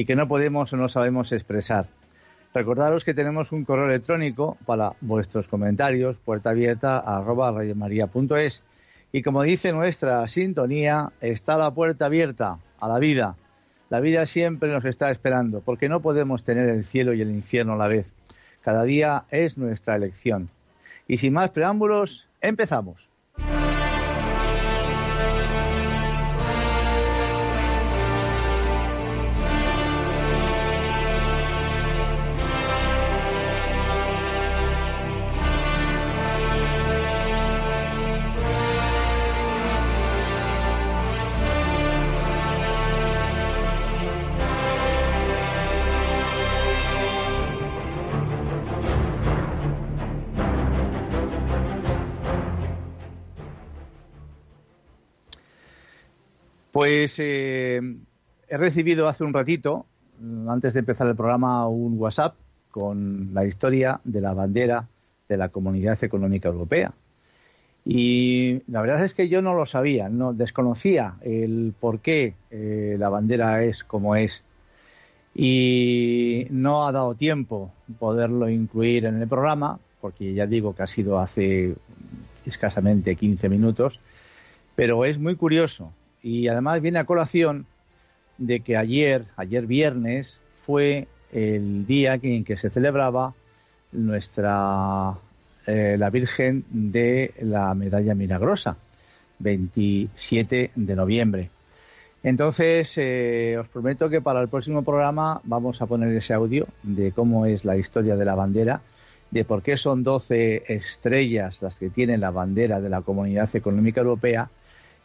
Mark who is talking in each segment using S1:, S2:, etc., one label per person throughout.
S1: y que no podemos o no sabemos expresar. Recordaros que tenemos un correo electrónico para vuestros comentarios, puerta abierta arroba radiomaria.es y como dice nuestra sintonía, está la puerta abierta a la vida. La vida siempre nos está esperando porque no podemos tener el cielo y el infierno a la vez. Cada día es nuestra elección. Y sin más preámbulos, empezamos. Pues eh, he recibido hace un ratito, mm, antes de empezar el programa, un WhatsApp con la historia de la bandera de la Comunidad Económica Europea. Y la verdad es que yo no lo sabía, no desconocía el por qué eh, la bandera es como es. Y no ha dado tiempo poderlo incluir en el programa, porque ya digo que ha sido hace escasamente 15 minutos, pero es muy curioso y además viene a colación de que ayer, ayer viernes, fue el día en que se celebraba nuestra eh, la Virgen de la Medalla Milagrosa, 27 de noviembre. Entonces, eh, os prometo que para el próximo programa vamos a poner ese audio de cómo es la historia de la bandera, de por qué son 12 estrellas las que tiene la bandera de la Comunidad Económica Europea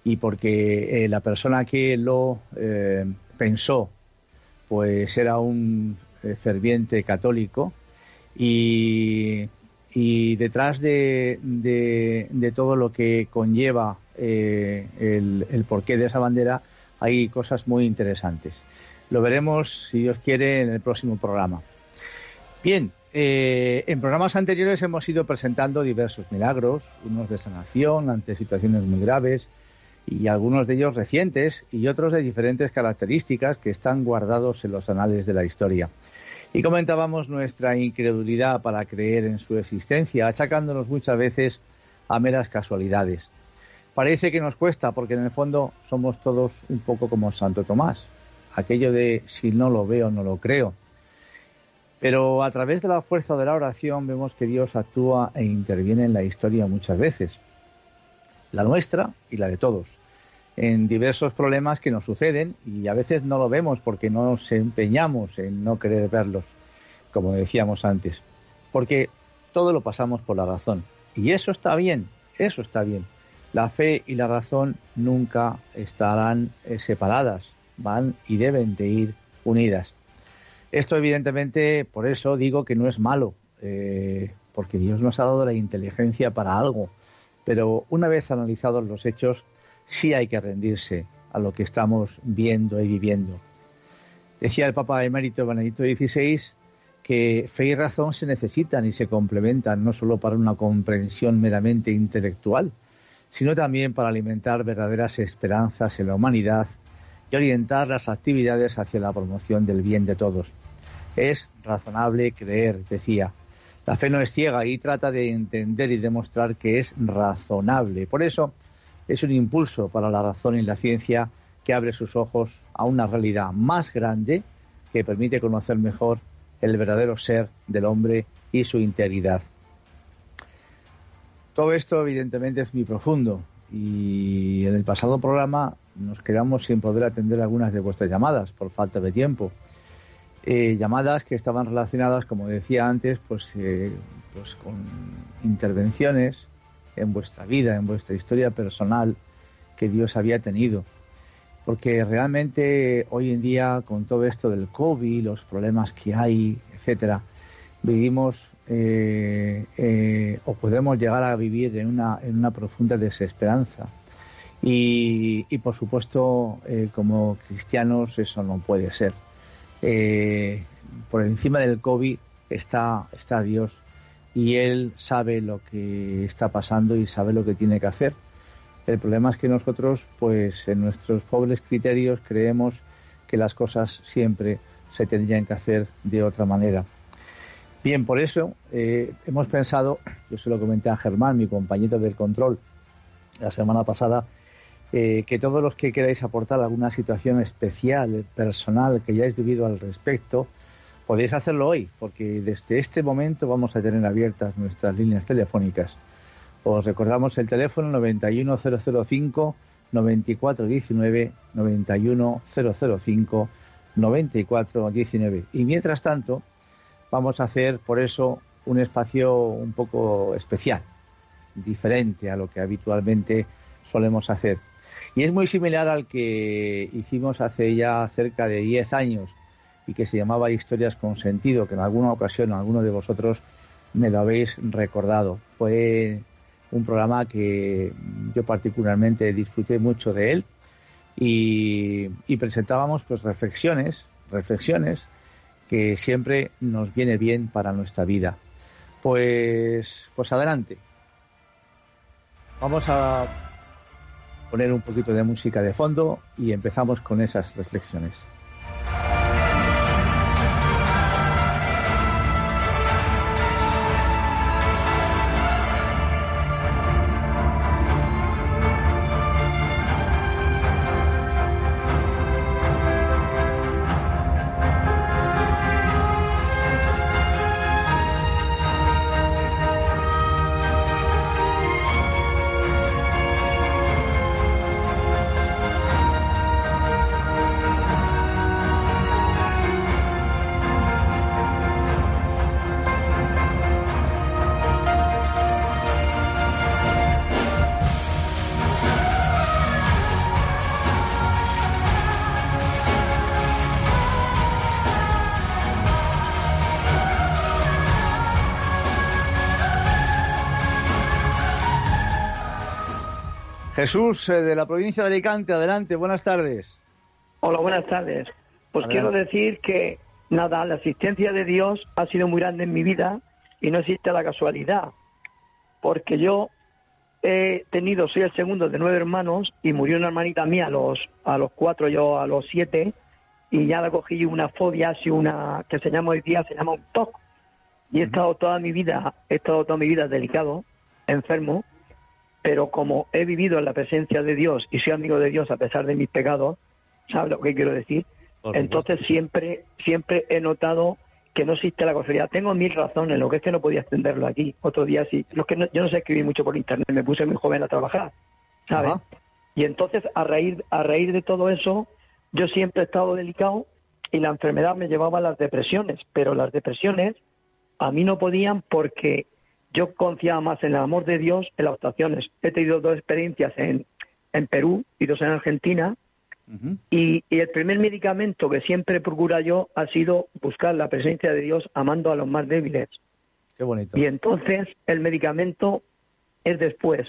S1: y porque eh, la persona que lo eh, pensó pues era un eh, ferviente católico y, detrás de, todo lo que conlleva el, porqué de esa bandera hay cosas muy interesantes. Lo veremos, si Dios quiere, en el próximo programa. Bien, en programas anteriores hemos ido presentando diversos milagros, unos de sanación ante situaciones muy graves, y algunos de ellos recientes y otros de diferentes características que están guardados en los anales de la historia. Y comentábamos nuestra incredulidad para creer en su existencia, achacándonos muchas veces a meras casualidades. Parece que nos cuesta porque en el fondo somos todos un poco como Santo Tomás, aquello de si no lo veo, no lo creo. Pero a través de la fuerza de la oración vemos que Dios actúa e interviene en la historia muchas veces, la nuestra y la de todos, en diversos problemas que nos suceden y a veces no lo vemos porque no nos empeñamos en no querer verlos, como decíamos antes, porque todo lo pasamos por la razón. Y eso está bien, eso está bien. La fe y la razón nunca estarán eh, separadas, van y deben de ir unidas. Esto evidentemente, por eso digo que no es malo, eh, porque Dios nos ha dado la inteligencia para algo, pero una vez analizados los hechos, sí hay que rendirse a lo que estamos viendo y viviendo. Decía el Papa emérito Benedicto XVI que fe y razón se necesitan y se complementan no solo para una comprensión meramente intelectual, sino también para alimentar verdaderas esperanzas en la humanidad y orientar las actividades hacia la promoción del bien de todos. Es razonable creer, decía. La fe no es ciega y trata de entender y demostrar que es razonable. Por eso es un impulso para la razón y la ciencia que abre sus ojos a una realidad más grande que permite conocer mejor el verdadero ser del hombre y su integridad. Todo esto evidentemente es muy profundo y en el pasado programa nos quedamos sin poder atender algunas de vuestras llamadas por falta de tiempo. Eh, llamadas que estaban relacionadas, como decía antes, pues, eh, pues con intervenciones en vuestra vida, en vuestra historia personal que Dios había tenido. Porque realmente hoy en día, con todo esto del COVID, los problemas que hay, etcétera, vivimos eh, o podemos llegar a vivir en una, en una profunda desesperanza. Y, y por supuesto, como cristianos, eso no puede ser eh, por encima del COVID está, está Dios y Él sabe lo que está pasando y sabe lo que tiene que hacer. El problema es que nosotros, pues en nuestros pobres criterios, creemos que las cosas siempre se tendrían que hacer de otra manera. Bien, por eso eh, hemos pensado, yo se lo comenté a Germán, mi compañero del control, la semana pasada, eh, que todos los que queráis aportar alguna situación especial, personal que hayáis vivido al respecto, podéis hacerlo hoy, porque desde este momento vamos a tener abiertas nuestras líneas telefónicas. Os recordamos el teléfono 91005 9419 91005 9419. Y mientras tanto, vamos a hacer por eso un espacio un poco especial, diferente a lo que habitualmente solemos hacer. Y es muy similar al que hicimos hace ya cerca de 10 años y que se llamaba Historias con Sentido, que en alguna ocasión alguno de vosotros me lo habéis recordado. Fue un programa que yo particularmente disfruté mucho de él y, presentábamos pues reflexiones, reflexiones que siempre nos viene bien para nuestra vida. Pues, pues adelante. Vamos a poner un poquito de música de fondo y empezamos con esas reflexiones. Jesús, eh, de la provincia de Alicante, adelante, buenas tardes.
S2: Hola, buenas tardes. Pues quiero decir que, nada, la asistencia de Dios ha sido muy grande en mi vida y no existe la casualidad, porque yo he tenido, soy el segundo de nueve hermanos y murió una hermanita mía a los, a los cuatro, yo a los siete, y ya la cogí una fobia, así una que se llama hoy día, se llama un TOC. Y he estado toda mi vida, he estado toda mi vida delicado, enfermo, pero como he vivido en la presencia de Dios y soy amigo de Dios a pesar de mis pecados, ¿sabes lo que quiero decir? Entonces siempre, siempre he notado que no existe la casualidad. Tengo mil razones, lo que es que no podía extenderlo aquí. Otro día sí. Lo que yo no sé escribir mucho por internet, me puse muy joven a trabajar, ¿sabes? Y entonces a raíz, a raíz de todo eso, yo siempre he estado delicado y la enfermedad me llevaba a las depresiones, pero las depresiones a mí no podían porque yo confiaba más en el amor de Dios en las actuaciones. He tenido dos experiencias en, en Perú y dos en Argentina. y, el primer medicamento que siempre procura yo ha sido buscar la presencia de Dios amando a los más débiles.
S1: Qué bonito.
S2: Y entonces el medicamento es después.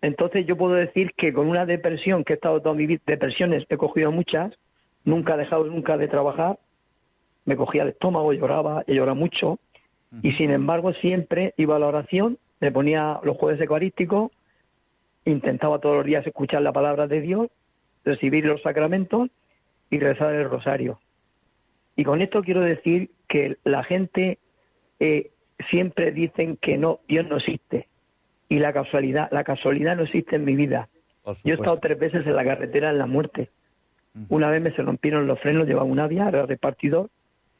S2: Entonces yo puedo decir que con una depresión, que he estado toda mi vida, depresiones he cogido muchas, nunca he dejado nunca de trabajar, me cogía el estómago, lloraba, he llorado mucho, y sin embargo siempre iba a la oración, me ponía los jueves eucarísticos, intentaba todos los días escuchar la palabra de Dios, recibir los sacramentos y rezar el rosario. Y con esto quiero decir que la gente eh, siempre dicen que no, Dios no existe. Y la casualidad, la casualidad no existe en mi vida. Yo he estado tres veces en la carretera en la muerte. Una vez me se rompieron los frenos, llevaba un avia, era repartidor,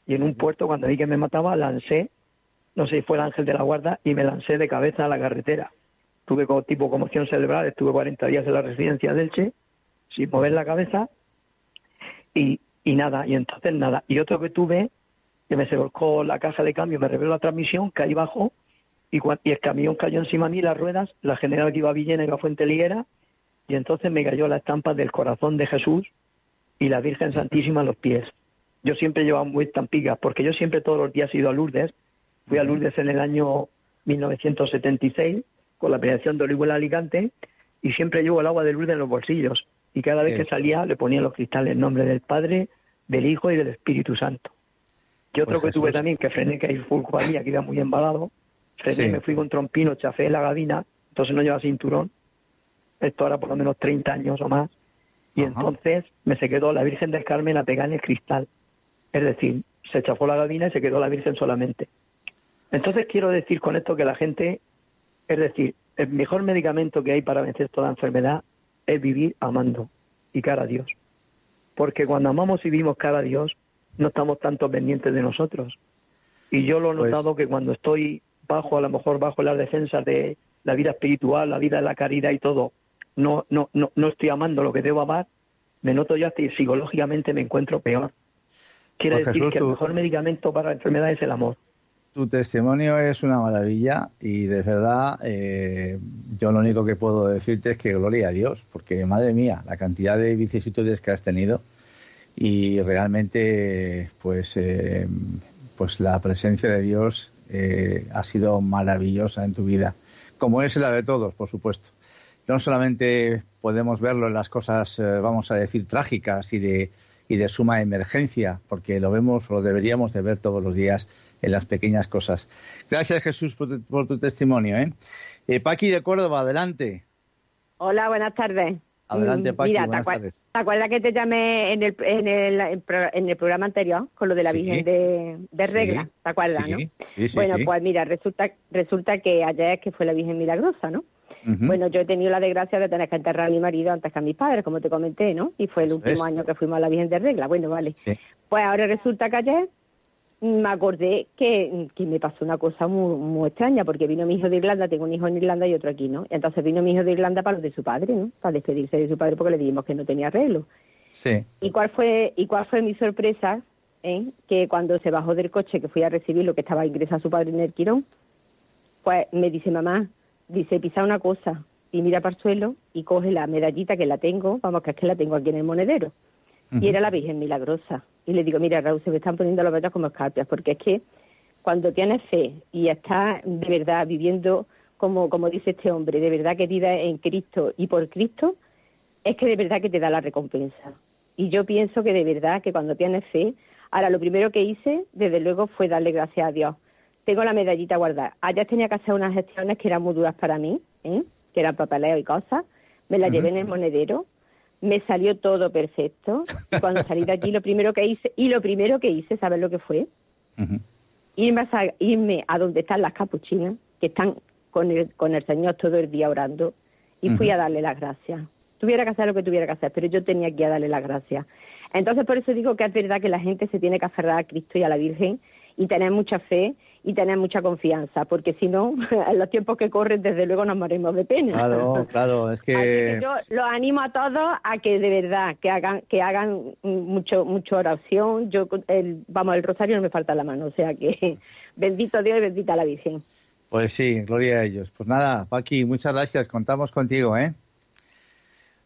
S2: y en un puerto, cuando vi que me mataba, lancé no sé si fue el ángel de la guarda, y me lancé de cabeza a la carretera. Tuve como tipo conmoción cerebral, estuve 40 días en la residencia del Che, sin mover la cabeza, y, y nada, y entonces nada. Y otro que tuve, que me se volcó la caja de cambio, me reveló la transmisión, caí bajo, y, y el camión cayó encima de mí, las ruedas, la general que iba a Villena iba a Fuente Liguera, y entonces me cayó la estampa del corazón de Jesús y la Virgen Santísima a los pies. Yo siempre llevaba muy estampigas, porque yo siempre todos los días he ido a Lourdes, Fui a Lourdes en el año 1976 con la peregrinación de Orihuela Alicante y siempre llevo el agua de Lourdes en los bolsillos. Y cada vez que salía le ponía los cristales en nombre del Padre, del Hijo y del Espíritu Santo. Y otro pues que tuve también, que frené, que ahí fue mía, que iba muy embalado. Frené, me fui con trompino, chafé la gabina, entonces no lleva cinturón. Esto ahora por lo menos 30 años o más. Y entonces me se quedó la Virgen del Carmen a pegar en el cristal. Es decir, se chafó la gabina y se quedó la Virgen solamente. Entonces quiero decir con esto que la gente, es decir, el mejor medicamento que hay para vencer toda enfermedad es vivir amando y cara a Dios. Porque cuando amamos y vivimos cara a Dios, no estamos tanto pendientes de nosotros. Y yo lo he pues notado que cuando estoy bajo, a lo mejor bajo las defensas de la vida espiritual, la vida de la caridad y todo, no, no, no, no estoy amando lo que debo amar, me noto ya que psicológicamente me encuentro peor. Quiere pues decir que el mejor medicamento para la enfermedad es el amor
S1: tu testimonio es una maravilla y de verdad eh, yo lo único que puedo decirte es que gloria a Dios, porque madre mía, la cantidad de vicisitudes que has tenido y realmente pues, eh, pues la presencia de Dios eh, ha sido maravillosa en tu vida, como es la de todos, por supuesto. No solamente podemos verlo en las cosas, vamos a decir, trágicas y de, y de suma emergencia, porque lo vemos, lo deberíamos de ver todos los días en las pequeñas cosas. Gracias Jesús por tu, testimonio. ¿eh? ¿eh? Paqui de Córdoba, adelante.
S3: Hola, buenas tardes.
S1: Adelante, Paqui, buenas tardes.
S3: ¿Te acuerdas que te llamé en el, en el, en el programa anterior con lo de la Virgen de, de Regla? ¿Te acuerdas, no? Sí, sí, bueno, pues mira, resulta, resulta que ayer es que fue la Virgen Milagrosa, ¿no? Bueno, yo he tenido la desgracia de tener que enterrar a mi marido antes que a mis padres, como te comenté, ¿no? Y fue el último año que fuimos a la Virgen de Regla. Bueno, vale. Pues ahora resulta que ayer me acordé que, que, me pasó una cosa muy, muy extraña, porque vino mi hijo de Irlanda, tengo un hijo en Irlanda y otro aquí, ¿no? Entonces vino mi hijo de Irlanda para lo de su padre, ¿no? Para despedirse de su padre porque le dijimos que no tenía arreglo.
S1: Sí.
S3: ¿Y cuál fue, y cuál fue mi sorpresa? Eh? Que cuando se bajó del coche, que fui a recibir lo que estaba ingresado su padre en el quirón, pues me dice mamá, dice, pisa una cosa, y mira para el suelo y coge la medallita que la tengo, vamos, que es que la tengo aquí en el monedero. Y era la Virgen Milagrosa. Y le digo, mira, Raúl, se me están poniendo las vetas como escarpias, porque es que cuando tienes fe y estás de verdad viviendo como, como dice este hombre, de verdad que vive en Cristo y por Cristo, es que de verdad que te da la recompensa. Y yo pienso que de verdad que cuando tienes fe, ahora lo primero que hice, desde luego, fue darle gracias a Dios. Tengo la medallita guardada. Ayer tenía que hacer unas gestiones que eran muy duras para mí, ¿eh? que eran papeleo y cosas. Me la llevé en el monedero me salió todo perfecto. Cuando salí de aquí, lo primero que hice, y lo primero que hice, ¿sabes lo que fue? irme, a, irme a donde están las capuchinas, que están con el, con el Señor todo el día orando, y fui a darle las gracias. Tuviera que hacer lo que tuviera que hacer, pero yo tenía que ir a darle las gracias. Entonces, por eso digo que es verdad que la gente se tiene que aferrar a Cristo y a la Virgen y tener mucha fe y tener mucha confianza, porque si no, en los tiempos que corren, desde luego nos morimos de pena.
S1: Claro, claro, es que...
S3: yo los animo a todos a que de verdad, que hagan que hagan mucho mucho oración. Yo, el, vamos, el rosario no me falta la mano, o sea que bendito Dios y bendita la Virgen.
S1: Pues sí, gloria a ellos. Pues nada, Paqui, muchas gracias, contamos contigo, ¿eh?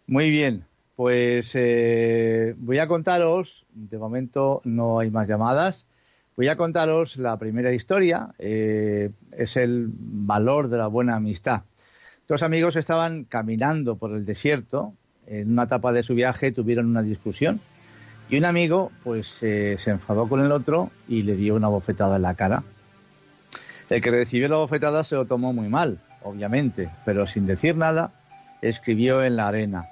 S1: Muy bien, pues eh, voy a contaros, de momento no hay más llamadas, Voy a contaros la primera historia, eh, es el valor de la buena amistad. Dos amigos estaban caminando por el desierto, en una etapa de su viaje tuvieron una discusión y un amigo pues eh, se enfadó con el otro y le dio una bofetada en la cara. El que recibió la bofetada se lo tomó muy mal, obviamente, pero sin decir nada escribió en la arena,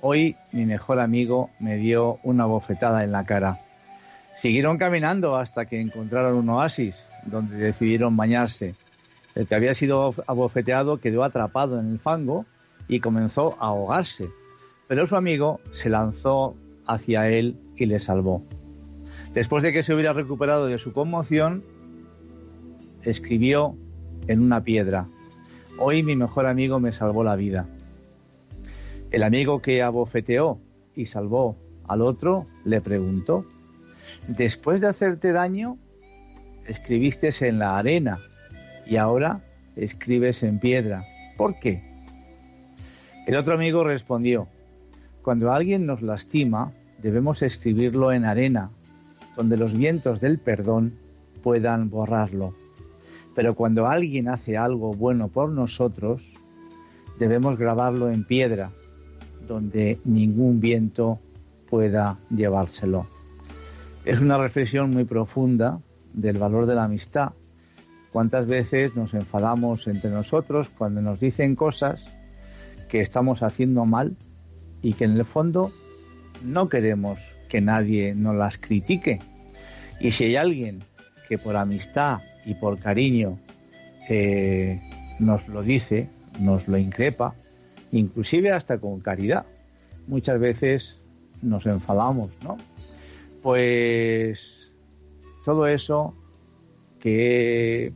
S1: hoy mi mejor amigo me dio una bofetada en la cara. Siguieron caminando hasta que encontraron un oasis donde decidieron bañarse. El que había sido abofeteado quedó atrapado en el fango y comenzó a ahogarse, pero su amigo se lanzó hacia él y le salvó. Después de que se hubiera recuperado de su conmoción, escribió en una piedra, Hoy mi mejor amigo me salvó la vida. El amigo que abofeteó y salvó al otro le preguntó, Después de hacerte daño, escribiste en la arena y ahora escribes en piedra. ¿Por qué? El otro amigo respondió, cuando alguien nos lastima, debemos escribirlo en arena, donde los vientos del perdón puedan borrarlo. Pero cuando alguien hace algo bueno por nosotros, debemos grabarlo en piedra, donde ningún viento pueda llevárselo. Es una reflexión muy profunda del valor de la amistad. ¿Cuántas veces nos enfadamos entre nosotros cuando nos dicen cosas que estamos haciendo mal y que en el fondo no queremos que nadie nos las critique? Y si hay alguien que por amistad y por cariño eh, nos lo dice, nos lo increpa, inclusive hasta con caridad, muchas veces nos enfadamos, ¿no? Pues todo eso que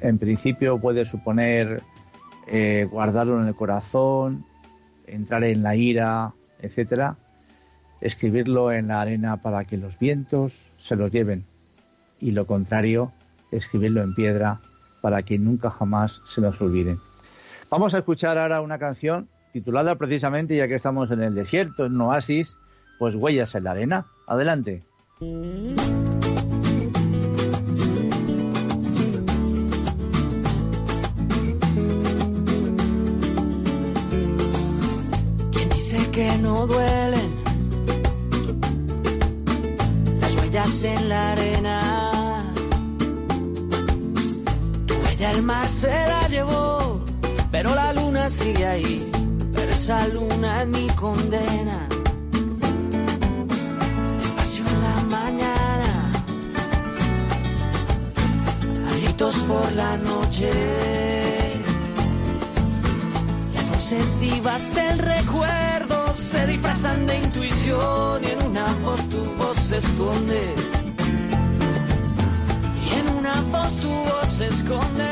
S1: en principio puede suponer eh, guardarlo en el corazón, entrar en la ira, etcétera, escribirlo en la arena para que los vientos se los lleven y lo contrario, escribirlo en piedra para que nunca jamás se nos olviden. Vamos a escuchar ahora una canción titulada precisamente, ya que estamos en el desierto, en oasis, pues huellas en la arena. Adelante. ¿Quién
S4: dice que no duelen las huellas en la arena? Tu huella el mar se la llevó, pero la luna sigue ahí. Pero esa luna es mi condena. Por la noche. Las voces vivas del recuerdo se disfrazan de intuición y en una voz tu voz se esconde. Y en una voz tu voz se esconde.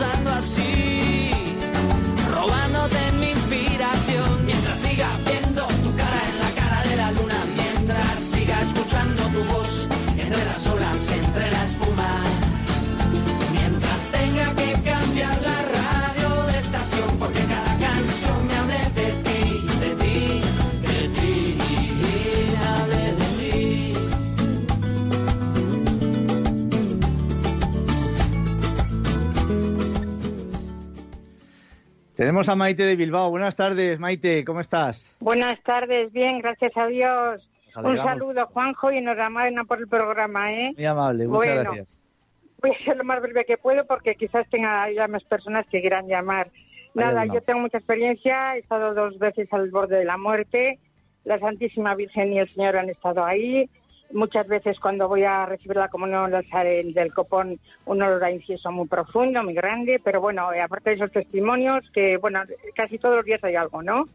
S4: Siga usando
S1: Tenemos a Maite de Bilbao. Buenas tardes, Maite, ¿cómo estás?
S5: Buenas tardes, bien, gracias a Dios. Un saludo, Juanjo, y enhorabuena por el programa, ¿eh?
S1: Muy amable, muchas gracias.
S5: Voy a ser lo más breve que puedo porque quizás tenga ya más personas que quieran llamar. Nada, yo tengo mucha experiencia, he estado dos veces al borde de la muerte, la Santísima Virgen y el Señor han estado ahí. Muchas veces cuando voy a recibir la comunión del, del copón, un olor a incienso muy profundo, muy grande, pero bueno, eh, aparte de esos testimonios, que bueno, casi todos los días hay algo, ¿no?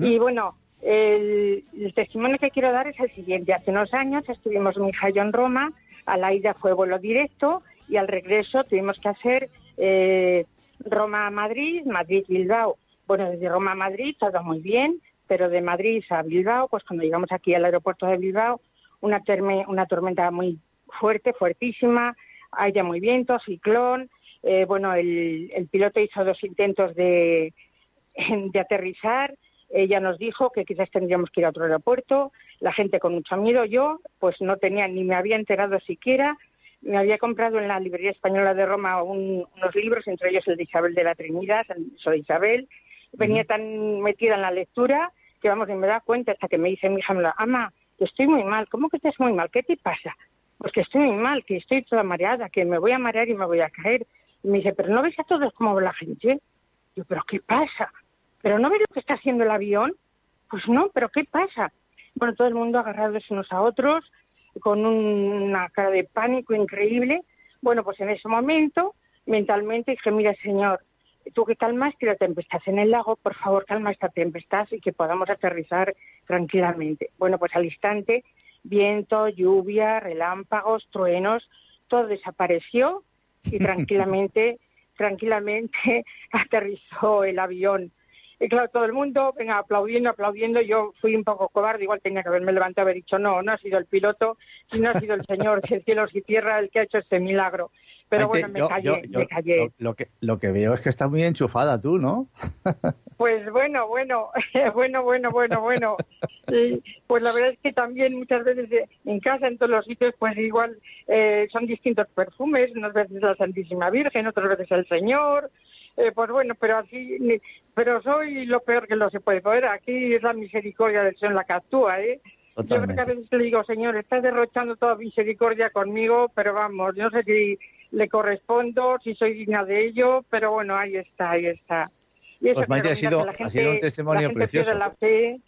S5: Y bueno, el, testimonio que quiero dar es el siguiente. Hace unos años estuvimos mi hija yo en Roma, a la ida fue vuelo directo y al regreso tuvimos que hacer eh, Roma-Madrid, Madrid-Bilbao. Bueno, desde Roma a Madrid todo muy bien, pero de Madrid a Bilbao, pues cuando llegamos aquí al aeropuerto de Bilbao, una, una tormenta muy fuerte, fuertísima, aire muy viento, ciclón. Eh, bueno, el, el, piloto hizo dos intentos de, de aterrizar. Ella nos dijo que quizás tendríamos que ir a otro aeropuerto. La gente con mucho miedo. Yo, pues no tenía ni me había enterado siquiera me había comprado en la librería española de Roma unos libros, entre ellos el de Isabel de la Trinidad, soy Isabel. Venía tan metida en la lectura que, vamos, y me da cuenta hasta que me dice mi hija, ama, que estoy muy mal. ¿Cómo que estás muy mal? ¿Qué te pasa? Pues que estoy muy mal, que estoy toda mareada, que me voy a marear y me voy a caer. Y me dice, pero ¿no ves a todos cómo va la gente? Yo, ¿pero qué pasa? ¿Pero no ves lo que está haciendo el avión? Pues no, ¿pero qué pasa? Bueno, todo el mundo agarrados unos a otros, con una cara de pánico increíble. Bueno, pues en ese momento, mentalmente dije, mira, señor, tú que calmaste la tempestad en el lago, por favor, calma esta tempestad y que podamos aterrizar tranquilamente. Bueno, pues al instante, viento, lluvia, relámpagos, truenos, todo desapareció y tranquilamente, tranquilamente aterrizó el avión y claro, todo el mundo, venga, aplaudiendo, aplaudiendo. Yo fui un poco cobarde, igual tenía que haberme levantado y haber dicho, no, no ha sido el piloto, no ha sido el Señor de cielos y tierra el que ha hecho este milagro. Pero bueno, me callé, me callé.
S1: Lo, que, lo que veo es que estás muy enchufada tú, ¿no?
S5: Pues bueno, bueno, bueno, bueno, bueno, bueno. pues la verdad es que también muchas veces eh, en casa, en todos los sitios, pues igual eh, son distintos perfumes, unas veces la Santísima Virgen, otras veces el Señor, eh, pues bueno, pero así, pero soy lo peor que lo se puede poder. Aquí es la misericordia del Señor la que actúa, ¿eh? Yo creo que a veces le digo, Señor, estás derrochando toda misericordia conmigo, pero vamos, no sé si le correspondo, si soy digna de ello, pero bueno, ahí está, ahí está.
S1: Y eso pues ha sido, un testimonio precioso.
S5: La fe,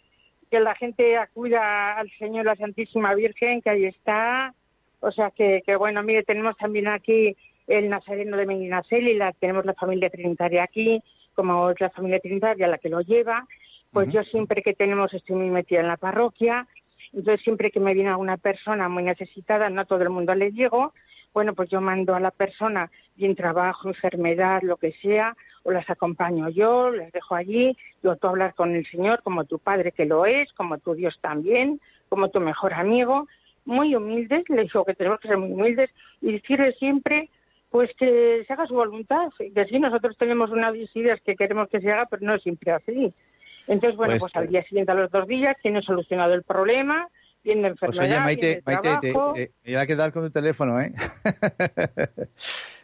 S5: que la gente acuda al Señor, la Santísima Virgen, que ahí está. O sea que, que bueno, mire, tenemos también aquí el Nazareno de Medinaceli, la, tenemos la familia trinitaria aquí, como es la familia trinitaria la que lo lleva, pues yo siempre que tenemos, estoy muy metida en la parroquia, entonces siempre que me viene alguna persona muy necesitada, no todo el mundo le llego, bueno, pues yo mando a la persona, bien trabajo, enfermedad, lo que sea, o las acompaño yo, las dejo allí, yo tú hablar con el Señor como tu Padre que lo es, como tu Dios también, como tu mejor amigo, muy humildes, le digo que tenemos que ser muy humildes y decirle siempre pues que se haga su voluntad, que sí, nosotros tenemos unas ideas que queremos que se haga, pero no es siempre así. Entonces, bueno, pues, pues al día siguiente, a los dos días, tiene solucionado el problema, tiene enfermedad, pues oye, Maite, Maite
S1: me voy a quedar con tu teléfono, ¿eh?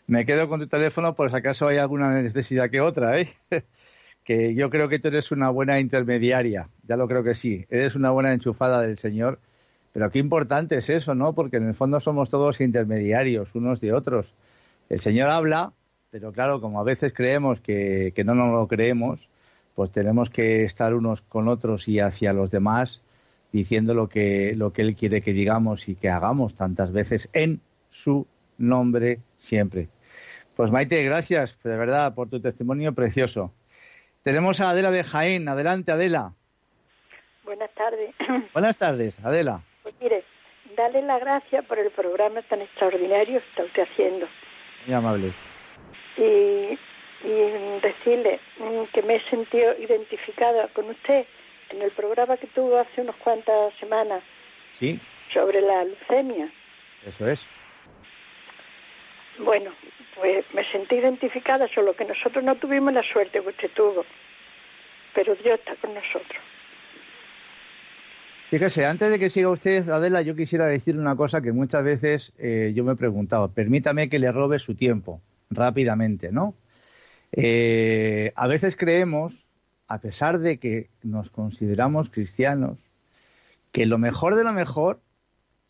S1: me quedo con tu teléfono por si acaso hay alguna necesidad que otra, ¿eh? que yo creo que tú eres una buena intermediaria, ya lo creo que sí, eres una buena enchufada del Señor, pero qué importante es eso, ¿no? Porque en el fondo somos todos intermediarios unos de otros el Señor habla, pero claro, como a veces creemos que, no nos lo creemos, pues tenemos que estar unos con otros y hacia los demás diciendo lo que, lo que Él quiere que digamos y que hagamos tantas veces en su nombre siempre. Pues Maite, gracias de verdad por tu testimonio precioso. Tenemos a Adela de Jaén. Adelante, Adela.
S6: Buenas tardes.
S1: Buenas tardes, Adela.
S6: Pues mire, dale la gracia por el programa tan extraordinario que está usted haciendo.
S1: Muy amable.
S6: Y, decirle mm, que me he sentido identificada con usted en el programa que tuvo hace unas cuantas semanas.
S1: Sí.
S6: Sobre la leucemia.
S1: Eso es.
S6: Bueno, pues me sentí identificada, solo que nosotros no tuvimos la suerte que usted tuvo. Pero Dios está con nosotros.
S1: Fíjese, antes de que siga usted, Adela, yo quisiera decir una cosa que muchas veces eh, yo me he preguntado. Permítame que le robe su tiempo, rápidamente, ¿no? Eh, a veces creemos, a pesar de que nos consideramos cristianos, que lo mejor de lo mejor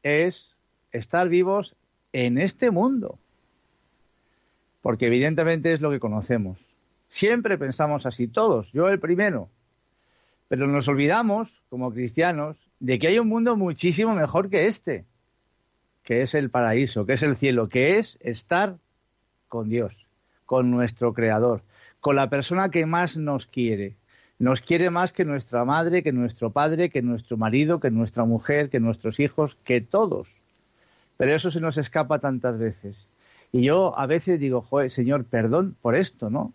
S1: es estar vivos en este mundo. Porque evidentemente es lo que conocemos. Siempre pensamos así, todos, yo el primero. Pero nos olvidamos, como cristianos, de que hay un mundo muchísimo mejor que este, que es el paraíso, que es el cielo, que es estar con Dios, con nuestro Creador, con la persona que más nos quiere. Nos quiere más que nuestra madre, que nuestro padre, que nuestro marido, que nuestra mujer, que nuestros hijos, que todos. Pero eso se nos escapa tantas veces. Y yo a veces digo, Señor, perdón por esto, ¿no?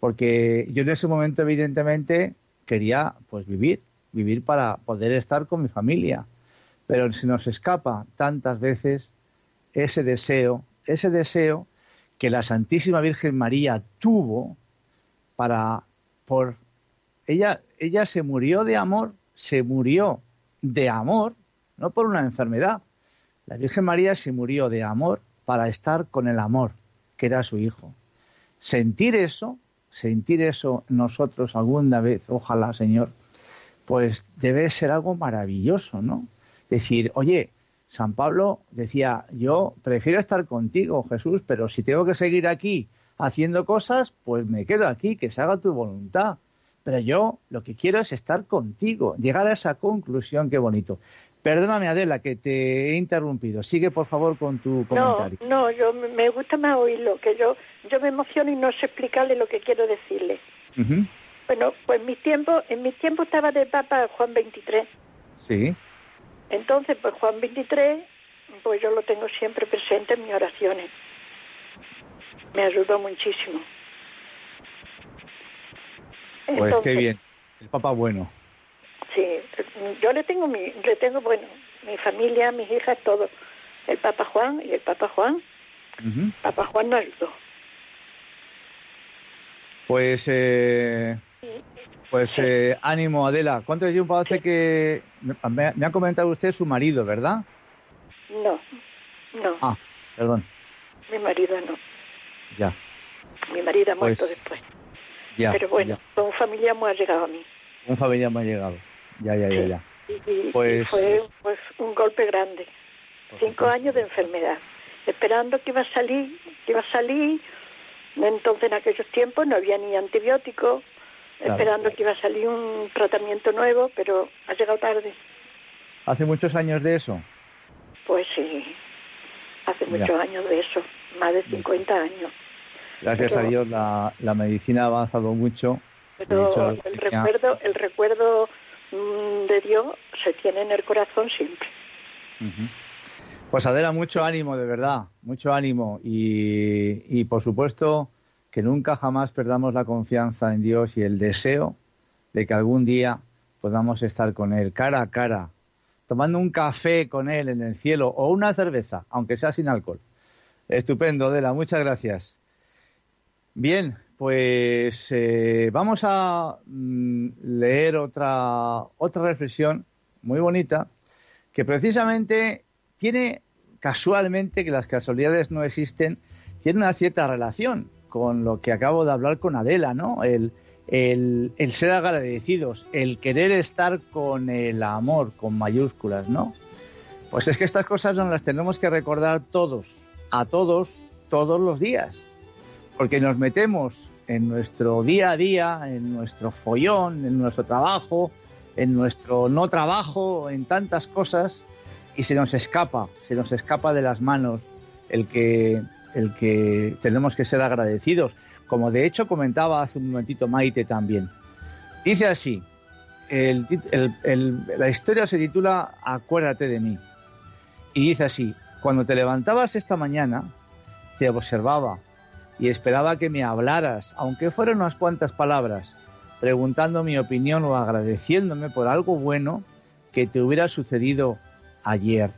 S1: Porque yo en ese momento, evidentemente, quería pues vivir, vivir para poder estar con mi familia. Pero se nos escapa tantas veces ese deseo, ese deseo que la Santísima Virgen María tuvo para por ella ella se murió de amor, se murió de amor, no por una enfermedad. La Virgen María se murió de amor para estar con el amor, que era su hijo. Sentir eso, sentir eso nosotros alguna vez, ojalá, Señor, pues debe ser algo maravilloso, ¿no? Decir, oye, San Pablo decía, yo prefiero estar contigo, Jesús, pero si tengo que seguir aquí haciendo cosas, pues me quedo aquí, que se haga tu voluntad. Pero yo lo que quiero es estar contigo, llegar a esa conclusión, qué bonito. Perdóname, Adela, que te he interrumpido. Sigue, por favor, con tu comentario.
S6: No, no, yo me gusta más oírlo, que yo, yo me emociono y no sé explicarle lo que quiero decirle. Bueno, pues en mi tiempo, en mi tiempo estaba de Papa Juan 23.
S1: Sí.
S6: Entonces, pues Juan 23, pues yo lo tengo siempre presente en mis oraciones. Me ayudó muchísimo.
S1: Pues qué bien. El Papa bueno.
S6: Sí, yo le tengo mi, le tengo bueno, mi familia, mis hijas, todo. El Papa Juan y el Papa Juan. Papa Juan no ayudó.
S1: Pues eh, pues eh, ánimo, Adela. ¿Cuánto tiempo hace que me, me, ha comentado usted su marido, verdad?
S6: No, no.
S1: Ah, perdón.
S6: Mi marido no.
S1: Ya.
S6: Mi marido ha muerto pues, después.
S1: Ya.
S6: Pero bueno, ya. un familiar muy llegado a mí.
S1: Un familiar muy llegado. Ya, ya, ya, ya.
S6: Y, pues... fue pues, un golpe grande. Cinco años de enfermedad. Esperando que iba a salir, que iba a salir. Entonces en aquellos tiempos no había ni antibióticos esperando que iba a salir un tratamiento nuevo, pero ha llegado tarde.
S1: ¿Hace muchos años de eso?
S6: Pues sí, hace muchos años de eso, más de 50 años.
S1: Gracias a Dios la, la, medicina ha avanzado mucho.
S6: Pero el recuerdo, el recuerdo mm, de Dios se tiene en el corazón siempre.
S1: Pues Adela, mucho ánimo, de verdad, mucho ánimo. Y, y por supuesto, que nunca jamás perdamos la confianza en Dios y el deseo de que algún día podamos estar con Él cara a cara, tomando un café con Él en el cielo o una cerveza, aunque sea sin alcohol. Estupendo, Adela, muchas gracias. Bien, pues eh, vamos a mm, leer otra, otra reflexión muy bonita que precisamente tiene casualmente, que las casualidades no existen, tiene una cierta relación con lo que acabo de hablar con Adela, ¿no? El, el, el, ser agradecidos, el querer estar con el amor, con mayúsculas, ¿no? Pues es que estas cosas nos las tenemos que recordar todos, a todos, todos los días, porque nos metemos en nuestro día a día, en nuestro follón, en nuestro trabajo, en nuestro no trabajo, en tantas cosas, y se nos escapa, se nos escapa de las manos el que el que tenemos que ser agradecidos, como de hecho comentaba hace un momentito Maite también. Dice así, la historia se titula Acuérdate de mí. Y dice así, cuando te levantabas esta mañana, te observaba y esperaba que me hablaras, aunque fueran unas cuantas palabras, preguntando mi opinión o agradeciéndome por algo bueno que te hubiera sucedido ayer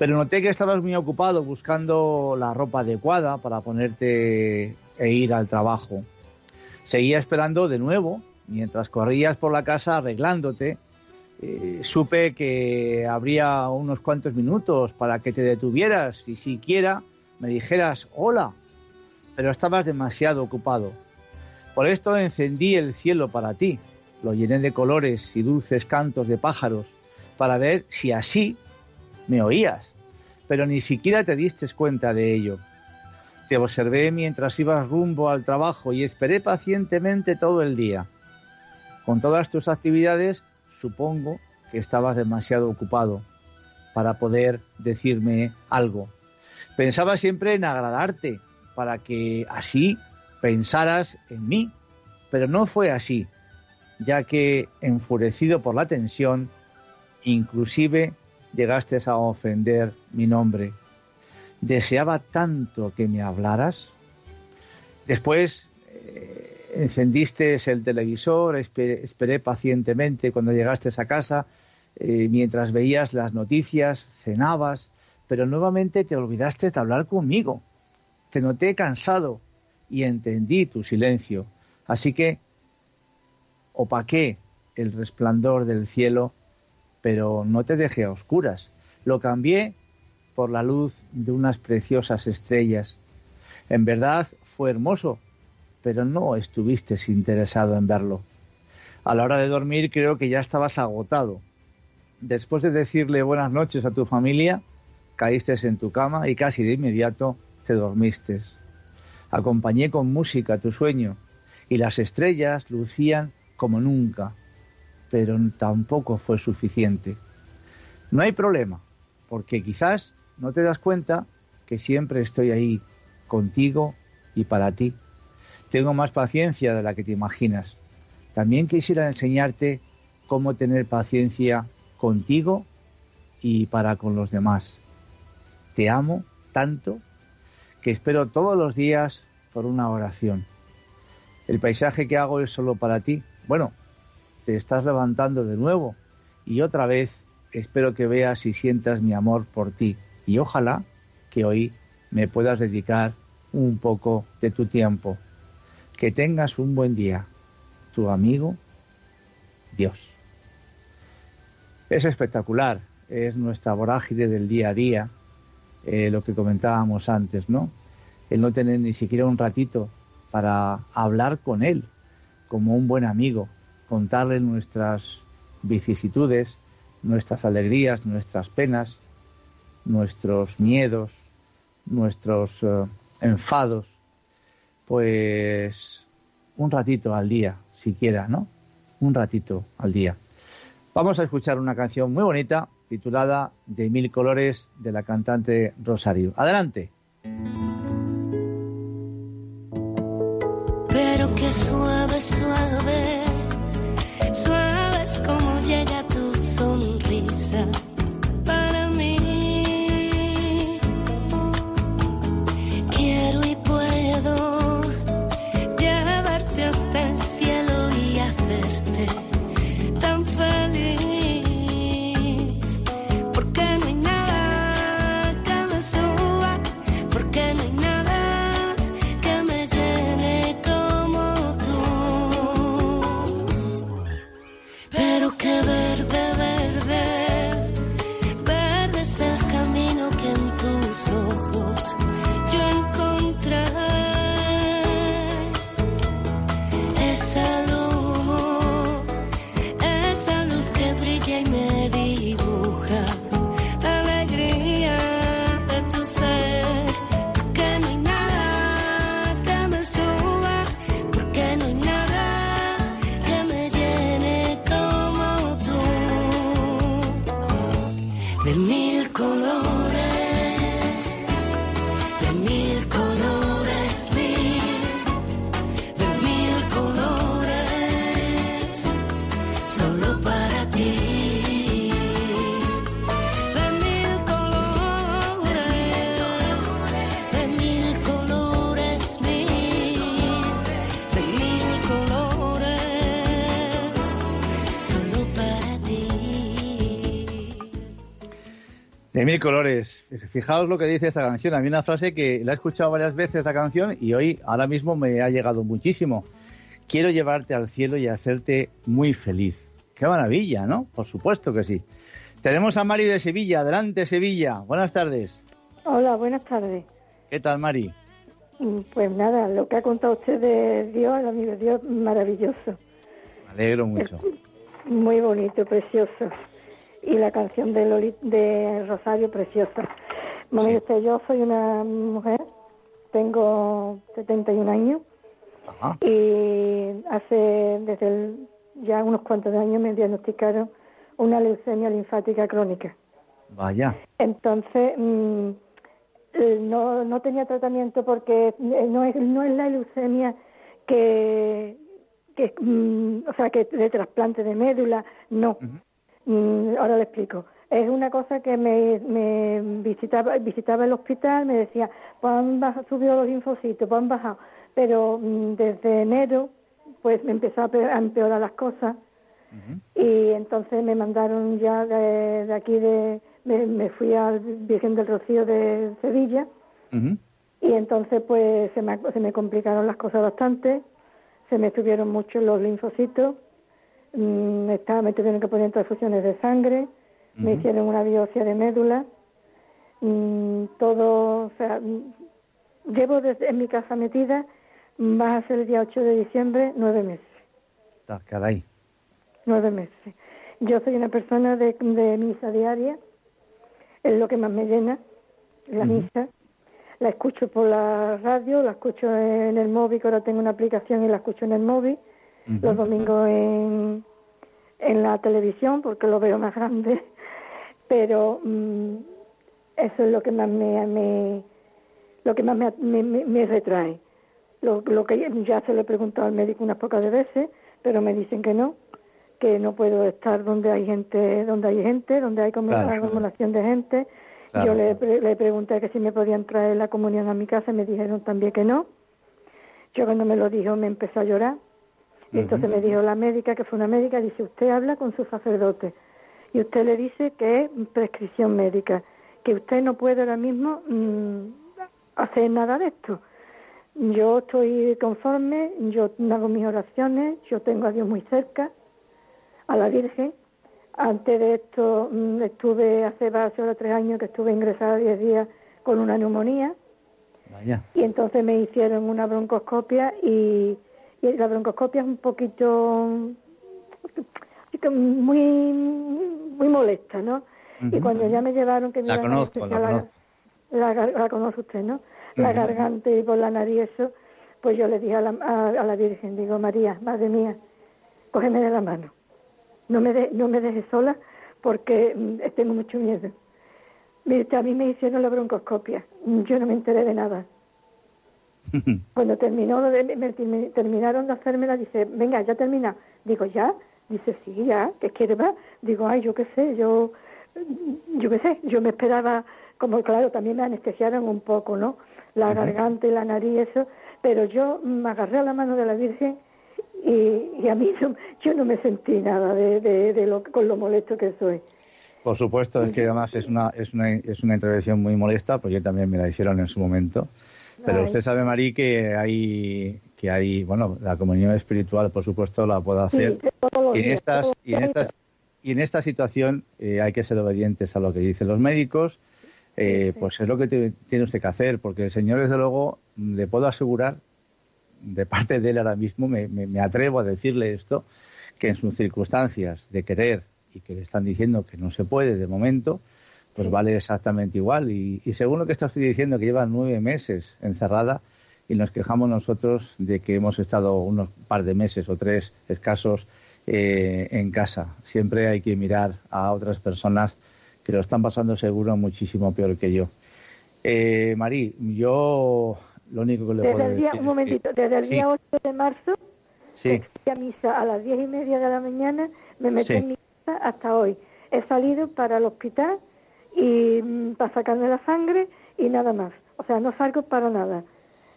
S1: pero noté que estabas muy ocupado buscando la ropa adecuada para ponerte e ir al trabajo. Seguía esperando de nuevo, mientras corrías por la casa arreglándote. Eh, supe que habría unos cuantos minutos para que te detuvieras y siquiera me dijeras hola, pero estabas demasiado ocupado. Por esto encendí el cielo para ti, lo llené de colores y dulces cantos de pájaros, para ver si así me oías, pero ni siquiera te diste cuenta de ello. Te observé mientras ibas rumbo al trabajo y esperé pacientemente todo el día. Con todas tus actividades, supongo que estabas demasiado ocupado para poder decirme algo. Pensaba siempre en agradarte, para que así pensaras en mí, pero no fue así, ya que, enfurecido por la tensión, inclusive llegaste a ofender mi nombre. Deseaba tanto que me hablaras. Después eh, encendiste el televisor, esperé, pacientemente cuando llegaste a casa, eh, mientras veías las noticias, cenabas, pero nuevamente te olvidaste de hablar conmigo. Te noté cansado y entendí tu silencio. Así que opaqué el resplandor del cielo pero no te dejé a oscuras. Lo cambié por la luz de unas preciosas estrellas. En verdad fue hermoso, pero no estuviste interesado en verlo. A la hora de dormir creo que ya estabas agotado. Después de decirle buenas noches a tu familia, caíste en tu cama y casi de inmediato te dormiste. Acompañé con música tu sueño y las estrellas lucían como nunca, pero tampoco fue suficiente. No hay problema, porque quizás no te das cuenta que siempre estoy ahí, contigo y para ti. Tengo más paciencia de la que te imaginas. También quisiera enseñarte cómo tener paciencia contigo y para con los demás. Te amo tanto que espero todos los días por una oración. El paisaje que hago es solo para ti. Bueno, te estás levantando de nuevo y otra vez espero que veas y sientas mi amor por ti y ojalá que hoy me puedas dedicar un poco de tu tiempo. Que tengas un buen día. Tu amigo, Dios. Es espectacular, es nuestra vorágine del día a día, eh, lo que comentábamos antes, ¿no? El no tener ni siquiera un ratito para hablar con Él como un buen amigo, contarle nuestras vicisitudes, nuestras alegrías, nuestras penas, nuestros miedos, nuestros eh, enfados, pues un ratito al día, siquiera, ¿no? Un ratito al día. Vamos a escuchar una canción muy bonita titulada De mil colores de la cantante Rosario. Adelante.
S7: Pero
S1: mil colores. Fijaos lo que dice esta canción. A mí una frase que la he escuchado varias veces esta canción y hoy, ahora mismo, me ha llegado muchísimo. Quiero llevarte al cielo y hacerte muy feliz. Qué maravilla, ¿no? Por supuesto que sí. Tenemos a Mari de Sevilla. Adelante, Sevilla. Buenas tardes.
S8: Hola, buenas tardes.
S1: ¿Qué tal, Mari?
S8: Pues nada, lo que ha contado usted de Dios, el amigo de Dios, maravilloso.
S1: Me alegro mucho.
S8: Muy bonito, precioso. Y la canción de, Loli, de Rosario, preciosa. Mami, usted, yo soy una mujer, tengo 71 años. Y hace, desde el- ya unos cuantos años me diagnosticaron una leucemia linfática crónica.
S1: Vaya.
S8: Entonces, mm, eh, no, no tenía tratamiento porque no es, no es la leucemia que, que mm, o sea, que de trasplante de médula, no. Mm, ahora le explico. Es una cosa que me, me visitaba, visitaba el hospital, me decía, pues han subido los linfocitos, pues han bajado. Pero mm, desde enero, pues me empezó a pe- a empeorar las cosas. Y entonces me mandaron ya de, de aquí de me, me fui al Virgen del Rocío de Sevilla. Y entonces pues se me, se me complicaron las cosas bastante. Se me subieron mucho los linfocitos me, estaba, me tuvieron que poner transfusiones de sangre me hicieron una biopsia de médula mm, todo o sea mm, llevo desde, en mi casa metida va a ser el día 8 de diciembre nueve meses
S1: Ah, Caray.
S8: nueve meses. Yo soy una persona de, de misa diaria, es lo que más me llena, la misa. La escucho por la radio, la escucho en el móvil, que ahora tengo una aplicación y la escucho en el móvil. Los domingos en, en la televisión, porque lo veo más grande. Pero mm, eso es lo que más me, me- lo que más me, me, me- retrae. Lo, lo que ya se lo he preguntado al médico unas pocas de veces, pero me dicen que no, que no puedo estar donde hay gente, donde hay gente, donde hay como
S9: Claro.
S8: de gente.
S9: Claro,
S8: Yo le, le pregunté que si me podían traer la comunión a mi casa, y me dijeron también que no. Yo cuando me lo dijo me empezó a llorar. Y entonces me dijo la médica, que fue una médica, dice, usted habla con su sacerdote y usted le dice que es prescripción médica, que usted no puede ahora mismo mm, hacer nada de esto. Yo estoy conforme, yo hago mis oraciones, yo tengo a Dios muy cerca, a la Virgen. Antes de esto mm, estuve hace ahora tres años que estuve ingresada 10 días con una neumonía
S1: Vaya.
S8: y entonces me hicieron una broncoscopia y la broncoscopia es un poquito muy muy molesta, ¿no? Y cuando ya me llevaron que me
S1: La
S8: a
S1: conozco, la
S8: anestesiar
S1: conozco.
S8: la, la conoce usted, ¿no? La garganta y por la nariz eso, pues yo le dije a la, a, a la Virgen, digo, María, Madre mía, cógeme de la mano, no me, de, no me dejes sola porque mm, tengo mucho miedo. Mire, a mí me hicieron la broncoscopia, yo no me enteré de nada. Cuando terminó lo de, me, terminaron de hacérmela, dice, venga, ya termina. Digo, ¿ya? Dice, sí, ya, ¿qué quiere más? Digo, ay, yo qué sé, yo, yo qué sé, yo me esperaba, como claro, también me anestesiaron un poco, ¿no? La garganta y la nariz, eso, pero yo me agarré a la mano de la Virgen y, y a mí yo no me sentí nada de, de, de lo, con lo molesto que soy.
S1: Por supuesto, es que además es una, es una, es una intervención muy molesta, porque yo también me la hicieron en su momento. Pero usted sabe, Marí, que hay, que hay, bueno, la comunión espiritual, por supuesto, la puedo hacer.
S8: Sí,
S1: y en
S8: días,
S1: estas, y en estas, y en esta situación eh, hay que ser obedientes a lo que dicen los médicos. Eh, Pues es lo que te- tiene usted que hacer, porque el Señor, desde luego, le puedo asegurar, de parte de él ahora mismo, me, me- me atrevo a decirle esto, que en sus circunstancias de querer y que le están diciendo que no se puede de momento, pues vale exactamente igual. Y, y según lo que está usted diciendo, que lleva nueve meses encerrada y nos quejamos nosotros de que hemos estado unos par de meses o tres escasos eh, en casa. Siempre hay que mirar a otras personas que lo están pasando seguro muchísimo peor que yo. Eh, Marí, yo lo único que le
S8: Desde
S1: puedo
S8: el día,
S1: decir
S8: un
S1: es que-
S8: momentito, desde el
S1: Sí.
S8: día 8 de marzo
S1: sí,
S8: fui a misa a las diez y media de la mañana, me metí
S1: Sí.
S8: en mi casa hasta hoy. He salido para el hospital y mm, para sacarme la sangre y nada más. O sea, no salgo para nada.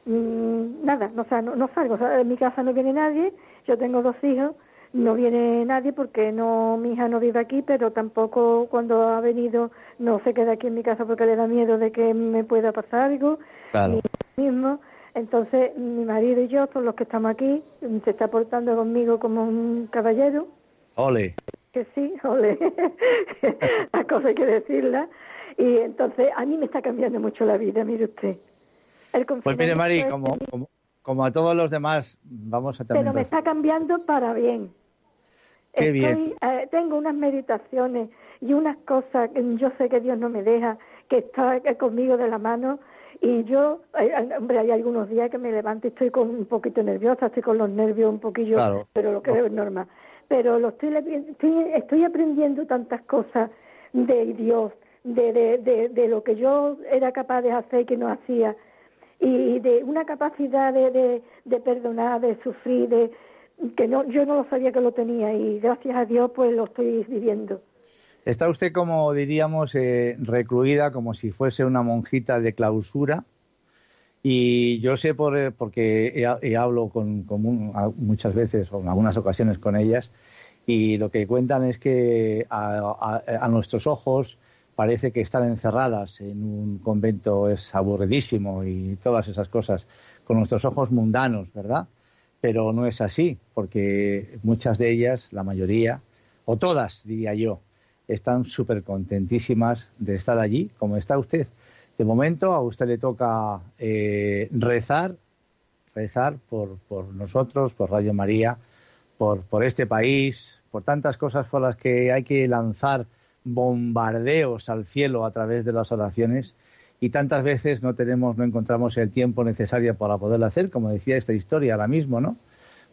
S8: Mm, nada, no, o sea, no, no salgo. O sea, en mi casa no viene nadie, yo tengo dos hijos, no viene nadie porque no mi hija no vive aquí, pero tampoco cuando ha venido no se queda aquí en mi casa porque le da miedo de que me pueda pasar algo
S1: claro.
S8: mismo. Entonces, mi marido y yo, todos los que estamos aquí, se está portando conmigo como un caballero,
S1: Ole.
S8: Que sí, ole, la cosa hay que decirla. Y entonces, a mí me está cambiando mucho la vida, mire usted. El
S1: Pues mire, Mari, como, como, como a todos los demás, vamos a también...
S8: pero me está cambiando para bien.
S1: Qué
S8: Estoy,
S1: bien.
S8: eh, tengo unas meditaciones y unas cosas que yo sé que Dios no me deja, que está eh, conmigo de la mano. Y yo, eh, hombre, hay algunos días que me levanto y estoy con un poquito nerviosa, estoy con los nervios un poquillo,
S1: Claro.
S8: pero lo creo es normal. Pero lo estoy, estoy, estoy aprendiendo tantas cosas de Dios, de, de, lo que yo era capaz de hacer y que no hacía, y de una capacidad de, de perdonar, de sufrir, de que no yo no lo sabía que lo tenía y gracias a Dios pues lo estoy viviendo.
S1: Está usted, como diríamos, eh, recluida como si fuese una monjita de clausura. Y yo sé, por, eh, porque he, he hablo con, con muchas veces o en algunas ocasiones con ellas, y lo que cuentan es que a, a- a nuestros ojos parece que están encerradas en un convento es aburridísimo y todas esas cosas, con nuestros ojos mundanos, ¿verdad? Pero no es así, porque muchas de ellas, la mayoría, o todas, diría yo, están súper contentísimas de estar allí, como está usted. De momento a usted le toca eh, rezar, rezar por, por nosotros, por Radio María, por, este país, por tantas cosas por las que hay que lanzar bombardeos al cielo a través de las oraciones y tantas veces no tenemos, no encontramos el tiempo necesario para poderlo hacer, como decía esta historia ahora mismo, ¿no?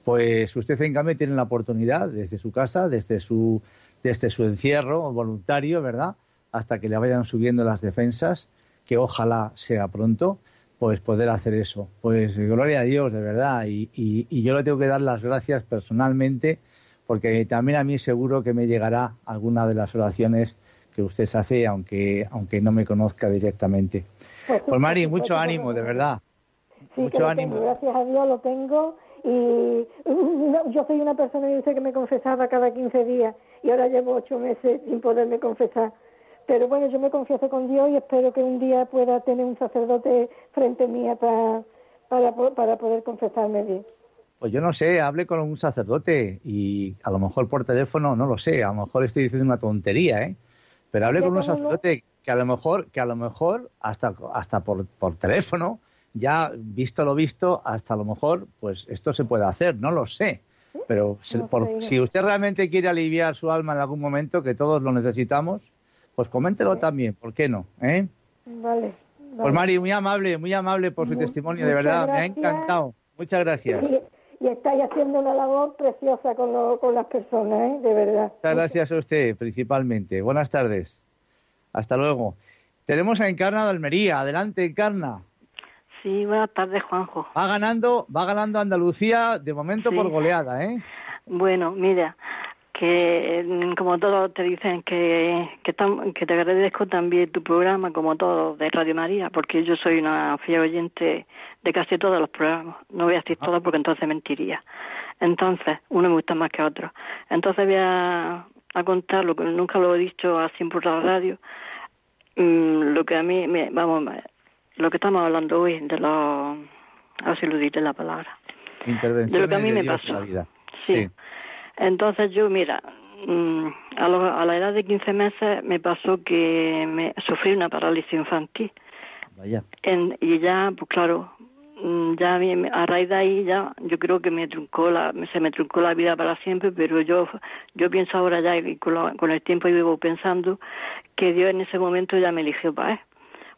S1: Pues usted en cambio tiene la oportunidad desde su casa, desde su, desde su encierro voluntario, ¿verdad? Hasta que le vayan subiendo las defensas, que ojalá sea pronto, pues poder hacer eso. Pues gloria a Dios, de verdad. Y, y, y yo le tengo que dar las gracias personalmente, porque también a mí seguro que me llegará alguna de las oraciones que usted hace, aunque, aunque no me conozca directamente.
S8: Pues,
S1: Pues Mari, mucho ánimo, de verdad.
S8: Sí,
S1: mucho ánimo.
S8: tengo, gracias a Dios lo tengo y no, yo soy una persona que dice que me confesaba cada 15 días y ahora llevo ocho meses sin poderme confesar. Pero bueno, yo me confieso con Dios y espero que un día pueda tener un sacerdote frente mía para, para, po- para poder confesarme bien.
S1: Pues yo no sé, hable con un sacerdote y a lo mejor por teléfono, no lo sé, a lo mejor estoy diciendo una tontería, ¿eh? Pero hable con un sacerdote que a lo mejor, que a lo mejor hasta, hasta por, por teléfono, ya visto lo visto, hasta a lo mejor, pues esto se puede hacer, no lo sé. Pero
S8: No
S1: por- si usted realmente quiere aliviar su alma en algún momento, que todos lo necesitamos, pues coméntelo también, ¿por qué no? ¿eh?
S8: Vale.
S1: Pues
S8: vale.
S1: Mari, muy amable, muy amable por su
S8: Mu-
S1: testimonio, de
S8: muchas
S1: verdad, me ha
S8: gracias.
S1: encantado. Muchas gracias.
S8: Y, y estáis haciendo una labor preciosa con, lo- con las personas, ¿eh? De verdad.
S1: Muchas gracias a usted, principalmente. Buenas tardes. Hasta luego. Tenemos a Encarna de Almería. Adelante, Encarna.
S9: Sí, buenas tardes, Juanjo.
S1: Va ganando, va ganando Andalucía de momento
S9: Sí.
S1: por goleada, ¿eh?
S9: Bueno, mira, que como todos te dicen que, que, tam- que te agradezco también tu programa, como todos de Radio María, porque yo soy una fiel oyente de casi todos los programas. No voy a decir todos porque entonces mentiría. Entonces, uno me gusta más que otro. Entonces voy a, a contar lo que nunca lo he dicho así por la radio, mm, lo que a mí, me, vamos, lo que estamos hablando hoy de los, a ver si lo diré la palabra.
S1: Intervenciones
S9: De lo que a mí me
S1: Dios
S9: pasó.
S1: la vida.
S9: Sí. Entonces yo, mira, mm, a, lo- a la edad de 15 meses me pasó que me sufrí una parálisis infantil.
S1: Vaya.
S9: En- y ya, pues claro, mm, ya a, raíz de ahí ya yo creo que me truncó la, se me truncó la vida para siempre, pero yo yo pienso ahora ya y con, lo- con el tiempo y vivo pensando que Dios en ese momento ya me eligió para él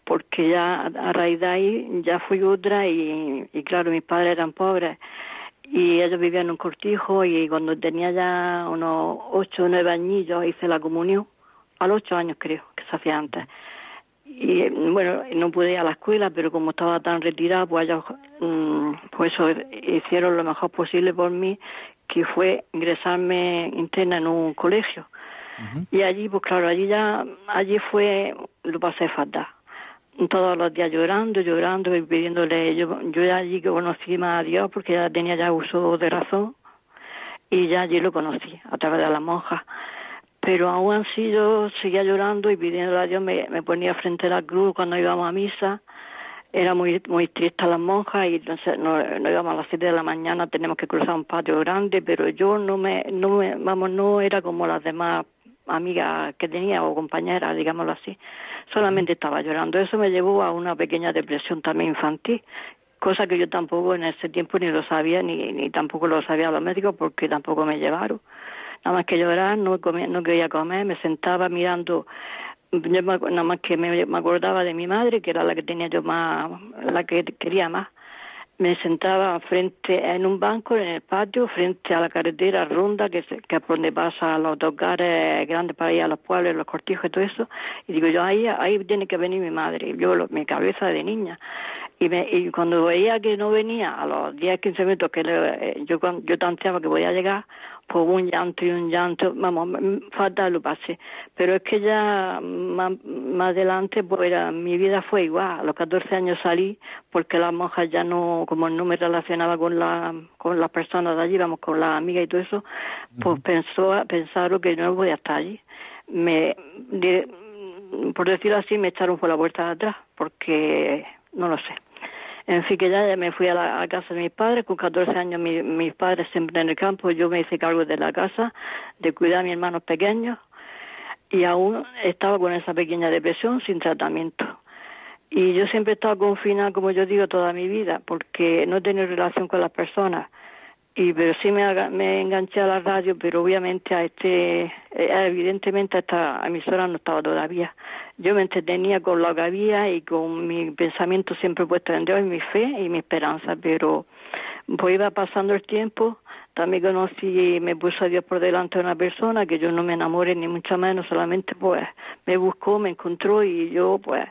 S9: porque ya a a raíz de ahí ya fui otra y, y claro, mis padres eran pobres y ellos vivían en un cortijo y cuando tenía ya unos ocho o nueve añillos hice la comunión, a los ocho años creo, que se hacía antes. Y bueno, no pude ir a la escuela, pero como estaba tan retirada, pues ellos, mm, pues eso, hicieron lo mejor posible por mí, que fue ingresarme interna en un colegio. Y allí, pues claro, allí ya, allí fue, lo pasé fatal. Todos los días llorando, llorando y pidiéndole, yo, yo ya allí conocí más a Dios porque ya tenía ya uso de razón y ya allí lo conocí a través de las monjas. Pero aún así yo seguía llorando y pidiéndole a Dios, me, me ponía frente a la cruz cuando íbamos a misa. Era muy muy triste las monjas y entonces no, no íbamos a las siete de la mañana, tenemos que cruzar un patio grande, pero yo no me, no me, vamos, no era como las demás amigas que tenía o compañeras, digámoslo así, solamente estaba llorando. Eso me llevó a una pequeña depresión también infantil, cosa que yo tampoco en ese tiempo ni lo sabía, ni, ni tampoco lo sabía los médicos porque tampoco me llevaron. Nada más que llorar, no, comía, no quería comer, me sentaba mirando yo nada más que me, me, acordaba de mi madre, que era la que tenía yo más, la que quería más. Me sentaba frente en un banco en el patio, frente a la carretera ronda, que, que donde pasan los autocares grandes para ir a los pueblos, los cortijos y todo eso. Y digo yo, ahí, ahí tiene que venir mi madre. Yo, lo, mi cabeza de niña. Y, me, y cuando veía que no venía a los 10, 15 minutos que le, eh, yo, yo tanteaba que podía llegar, pues un llanto y un llanto, vamos, fatal lo pasé. Pero es que ya más, más adelante, pues era, mi vida fue igual. A los 14 años salí porque las monjas ya no, como no me relacionaba con, la, con las personas de allí, vamos, con las amigas y todo eso, pues pensó, pensaron que no podía estar allí. Me, de, por decirlo así, me echaron por la puerta de atrás porque no lo sé. En fin, que ya me fui a la casa de mis padres, con 14 años mis padres siempre en el campo, yo me hice cargo de la casa, de cuidar a mis hermanos pequeños, y aún estaba con esa pequeña depresión sin tratamiento. Y yo siempre he estado confinada, como yo digo, toda mi vida, porque no he tenido relación con las personas y pero sí me, me enganché a la radio pero obviamente a este eh, evidentemente a esta emisora no estaba todavía yo me entretenía con lo que había y con mi pensamiento siempre puesto en Dios y mi fe y mi esperanza pero pues iba pasando el tiempo también conocí y me puso a Dios por delante de una persona que yo no me enamoré ni mucho menos solamente pues me buscó me encontró y yo pues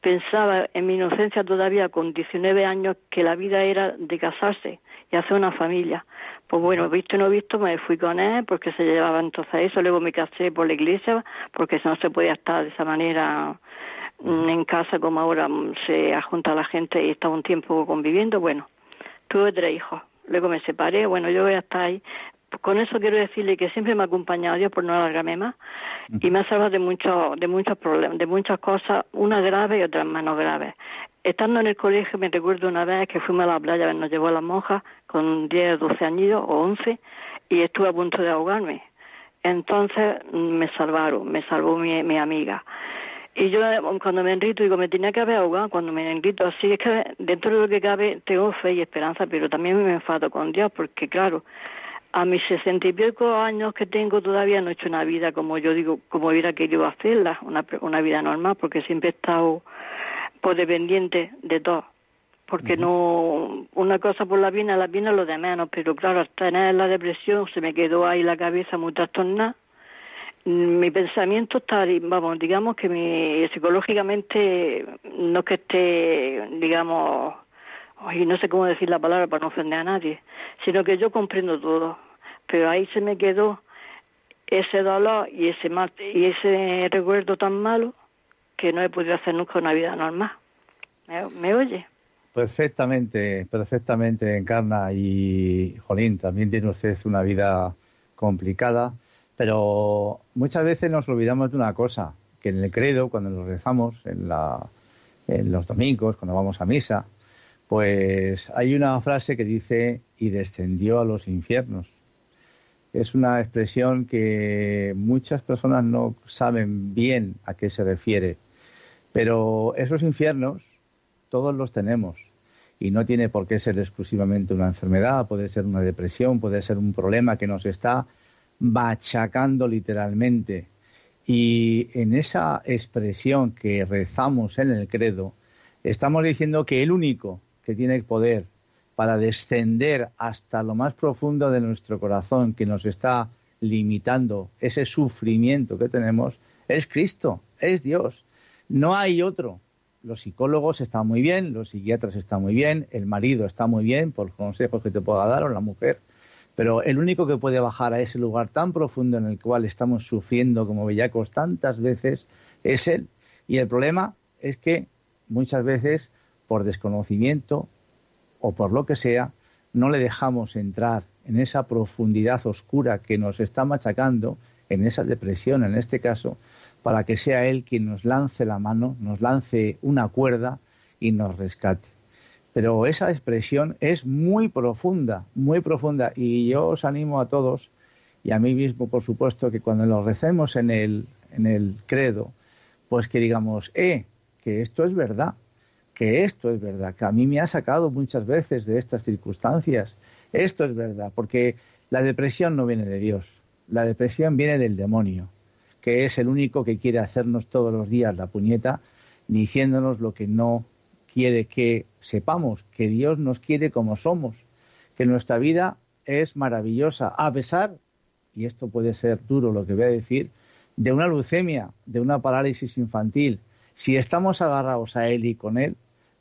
S9: pensaba en mi inocencia todavía con 19 años que la vida era de casarse y hacer una familia. Pues bueno, visto y no visto, me fui con él porque se llevaba entonces eso. Luego me casé por la iglesia porque no se podía estar de esa manera mm, en casa como ahora mm, se ajunta la gente y estaba un tiempo conviviendo. Bueno, tuve tres hijos. Luego me separé. Bueno, yo voy a estar ahí. Con eso quiero decirle que siempre me ha acompañado Dios por no alargarme más y me ha salvado de muchos de muchos problemas, de muchas cosas, unas graves y otras menos graves. Estando en el colegio me recuerdo una vez que fuimos a la playa, nos llevó a las monjas con 10, 12 años o 11 y estuve a punto de ahogarme. Entonces me salvaron, me salvó mi, mi amiga. Y yo cuando me enrito digo, me tenía que haber ahogado cuando me enrito. Así es que dentro de lo que cabe tengo fe y esperanza, pero también me enfado con Dios porque claro, a mis sesenta y pico años que tengo todavía no he hecho una vida como yo digo, como hubiera querido hacerla, una, una vida normal, porque siempre he estado pues dependiente de todo. Porque no una cosa por la vida la vida lo de menos pero claro hasta tener la depresión se me quedó ahí la cabeza muy trastornada. Mi pensamiento está vamos digamos que mi psicológicamente no es que esté digamos ay, no sé cómo decir la palabra para no ofender a nadie sino que yo comprendo todo pero ahí se me quedó ese dolor y ese mal, y ese recuerdo tan malo que no he podido hacer nunca una vida normal. ¿Me, oye?
S1: Perfectamente, perfectamente, Encarna. Y, Jolín, también tiene usted una vida complicada, pero muchas veces nos olvidamos de una cosa, que en el credo, cuando nos rezamos, en, la, en los domingos, cuando vamos a misa, pues hay una frase que dice, y descendió a los infiernos. Es una expresión que muchas personas no saben bien a qué se refiere. Pero esos infiernos todos los tenemos y no tiene por qué ser exclusivamente una enfermedad, puede ser una depresión, puede ser un problema que nos está machacando literalmente. Y en esa expresión que rezamos en el credo, estamos diciendo que el único que tiene poder para descender hasta lo más profundo de nuestro corazón, que nos está limitando ese sufrimiento que tenemos, es Cristo, es Dios. No hay otro. Los psicólogos están muy bien, los psiquiatras están muy bien, el marido está muy bien por consejos que te pueda dar o la mujer, pero el único que puede bajar a ese lugar tan profundo en el cual estamos sufriendo como bellacos tantas veces es Él. Y el problema es que muchas veces por desconocimiento o por lo que sea, no le dejamos entrar en esa profundidad oscura que nos está machacando, en esa depresión en este caso, para que sea Él quien nos lance la mano, nos lance una cuerda y nos rescate. Pero esa expresión es muy profunda, muy profunda, y yo os animo a todos, y a mí mismo, por supuesto, que cuando lo recemos en el, en el credo, pues que digamos, eh, que esto es verdad, que esto es verdad, que a mí me ha sacado muchas veces de estas circunstancias. Esto es verdad, porque la depresión no viene de Dios, la depresión viene del demonio, que es el único que quiere hacernos todos los días la puñeta, diciéndonos lo que no quiere que sepamos, que Dios nos quiere como somos, que nuestra vida es maravillosa, a pesar, y esto puede ser duro lo que voy a decir, de una leucemia, de una parálisis infantil. Si estamos agarrados a Él y con Él,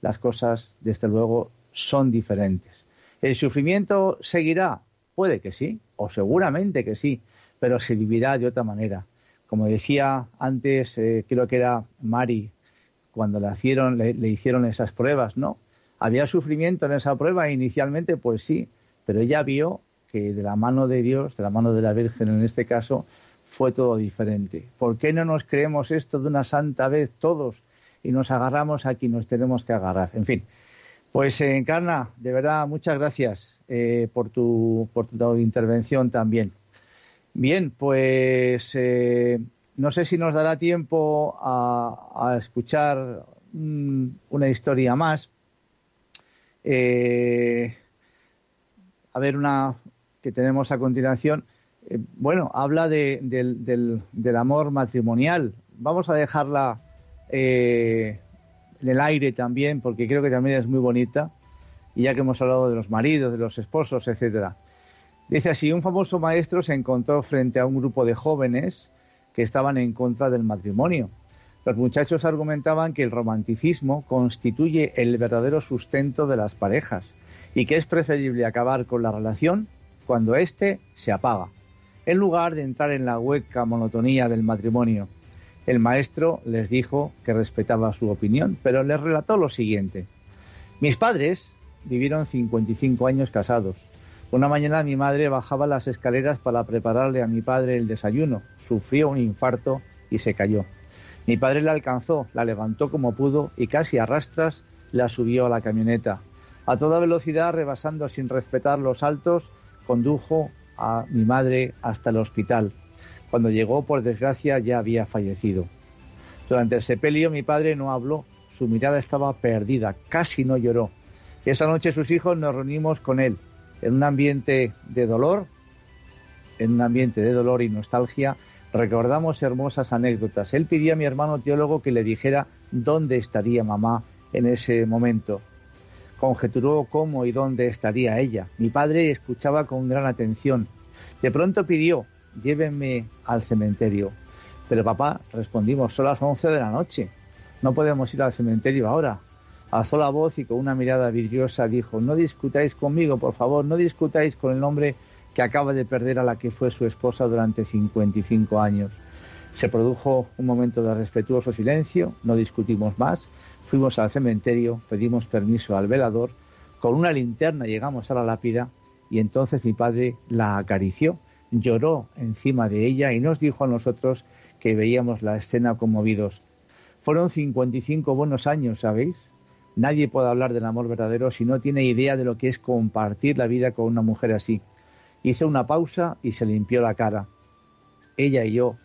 S1: las cosas, desde luego, son diferentes. ¿El sufrimiento seguirá? Puede que sí, o seguramente que sí, pero se vivirá de otra manera. Como decía antes, eh, creo que era Mari, cuando le hicieron, le, hicieron esas pruebas, ¿no? ¿Había sufrimiento en esa prueba inicialmente? Pues sí, pero ella vio que de la mano de Dios, de la mano de la Virgen en este caso, fue todo diferente. ¿Por qué no nos creemos esto de una santa vez todos y nos agarramos a quien nos tenemos que agarrar? En fin, pues eh, Encarna, de verdad, muchas gracias eh, por, tu, por tu intervención también. Bien, pues eh, no sé si nos dará tiempo a, escuchar una historia más. Eh, a ver, una que tenemos a continuación. Bueno, habla del, amor matrimonial. Vamos a dejarla en el aire también, porque creo que también es muy bonita. Y ya que hemos hablado de los maridos, de los esposos, etcétera. Dice así, un famoso maestro se encontró frente a un grupo de jóvenes que estaban en contra del matrimonio. Los muchachos argumentaban que el romanticismo constituye el verdadero sustento de las parejas y que es preferible acabar con la relación cuando éste se apaga, en lugar de entrar en la hueca monotonía del matrimonio. El maestro les dijo que respetaba su opinión, pero les relató lo siguiente. Mis padres vivieron 55 años casados una mañana mi madre bajaba las escaleras para prepararle a mi padre el desayuno. Sufrió un infarto y se cayó. Mi padre la alcanzó, la levantó como pudo y casi a rastras la subió a la camioneta. A toda velocidad, rebasando sin respetar los altos, condujo a mi madre hasta el hospital. Cuando llegó, por desgracia, ya había fallecido. Durante el sepelio mi padre no habló, su mirada estaba perdida, casi no lloró. Esa noche sus hijos nos reunimos con él en un ambiente de dolor, en un ambiente de dolor y nostalgia, recordamos hermosas anécdotas. Él pidió a mi hermano teólogo que le dijera dónde estaría mamá en ese momento. Conjeturó cómo y dónde estaría ella. Mi padre escuchaba con gran atención. De pronto pidió, llévenme al cementerio. Pero papá, respondimos, son las once de la noche. No podemos ir al cementerio ahora alzó la voz y con una mirada vidriosa dijo, no discutáis conmigo, por favor, no discutáis con el hombre que acaba de perder a la que fue su esposa durante 55 años. Se produjo un momento de respetuoso silencio, no discutimos más, fuimos al cementerio, pedimos permiso al velador, con una linterna llegamos a la lápida y entonces mi padre la acarició, lloró encima de ella y nos dijo a nosotros que veíamos la escena conmovidos. Fueron 55 buenos años, ¿sabéis? Nadie puede hablar del amor verdadero si no tiene idea de lo que es compartir la vida con una mujer así. Hizo una pausa y se limpió la cara. Ella y yo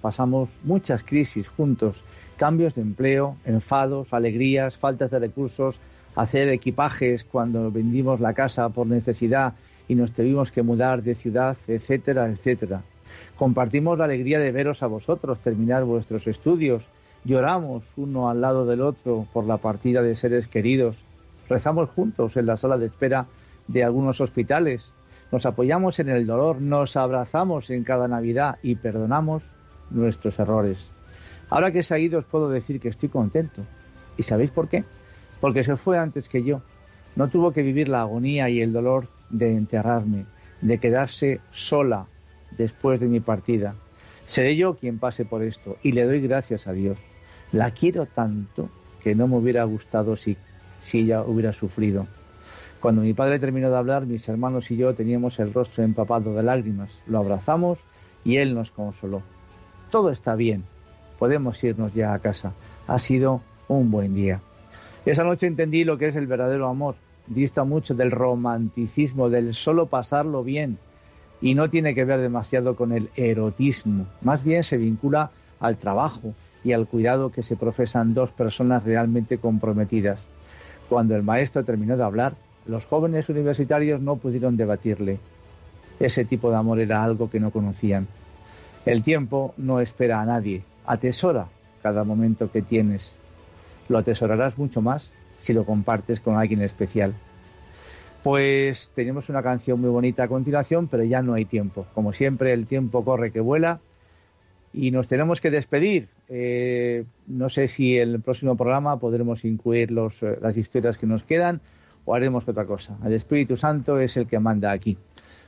S1: pasamos muchas crisis juntos, cambios de empleo, enfados, alegrías, faltas de recursos, hacer equipajes cuando vendimos la casa por necesidad y nos tuvimos que mudar de ciudad, etcétera, etcétera. Compartimos la alegría de veros a vosotros, terminar vuestros estudios, Lloramos uno al lado del otro por la partida de seres queridos. Rezamos juntos en la sala de espera de algunos hospitales. Nos apoyamos en el dolor, nos abrazamos en cada Navidad y perdonamos nuestros errores. Ahora que se ha ido os puedo decir que estoy contento. ¿Y sabéis por qué? Porque se fue antes que yo. No tuvo que vivir la agonía y el dolor de enterrarme, de quedarse sola después de mi partida. Seré yo quien pase por esto y le doy gracias a Dios. La quiero tanto que no me hubiera gustado si, si ella hubiera sufrido. Cuando mi padre terminó de hablar, mis hermanos y yo teníamos el rostro empapado de lágrimas. Lo abrazamos y él nos consoló. Todo está bien. Podemos irnos ya a casa. Ha sido un buen día. Esa noche entendí lo que es el verdadero amor. Dista mucho del romanticismo, del solo pasarlo bien. Y no tiene que ver demasiado con el erotismo. Más bien se vincula al trabajo, y al cuidado que se profesan dos personas realmente comprometidas. Cuando el maestro terminó de hablar, los jóvenes universitarios no pudieron debatirle. Ese tipo de amor era algo que no conocían. El tiempo no espera a nadie. Atesora cada momento que tienes. Lo atesorarás mucho más si lo compartes con alguien especial. Pues tenemos una canción muy bonita a continuación, pero ya no hay tiempo. Como siempre, el tiempo corre que vuela y nos tenemos que despedir. Eh, no sé si en el próximo programa podremos incluir los, eh, las historias que nos quedan o haremos otra cosa. El Espíritu Santo es el que manda aquí.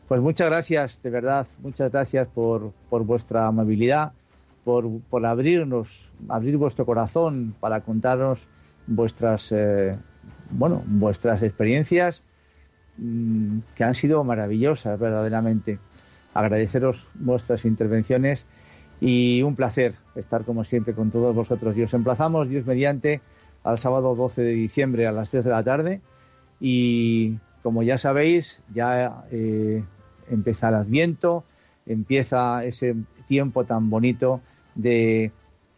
S1: Pues muchas gracias, de verdad, muchas gracias por, vuestra amabilidad, por, abrirnos, abrir vuestro corazón para contarnos vuestras, eh, bueno, vuestras experiencias mm, que han sido maravillosas, verdaderamente. Agradeceros vuestras intervenciones y un placer estar como siempre con todos vosotros. Y os emplazamos, Dios mediante, al sábado 12 de diciembre a las 3 de la tarde y como ya sabéis, ya eh, empieza el Adviento, empieza ese tiempo tan bonito de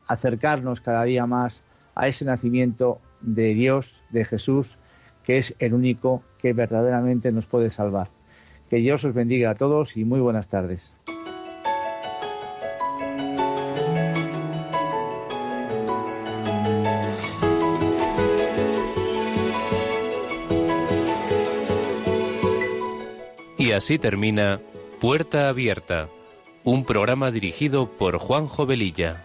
S1: acercarnos cada día más a ese nacimiento de Dios, de Jesús, que es el único que verdaderamente nos puede salvar. Que Dios os bendiga a todos y muy buenas tardes.
S10: Y así termina Puerta Abierta, un programa dirigido por Juan Jovelilla.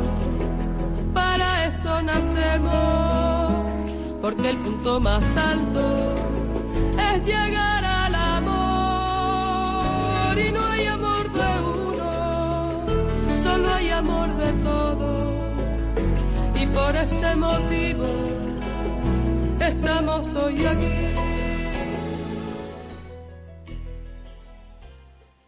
S11: porque el punto más alto es llegar al amor y no hay amor de uno, solo hay amor de todos y por ese motivo estamos hoy aquí.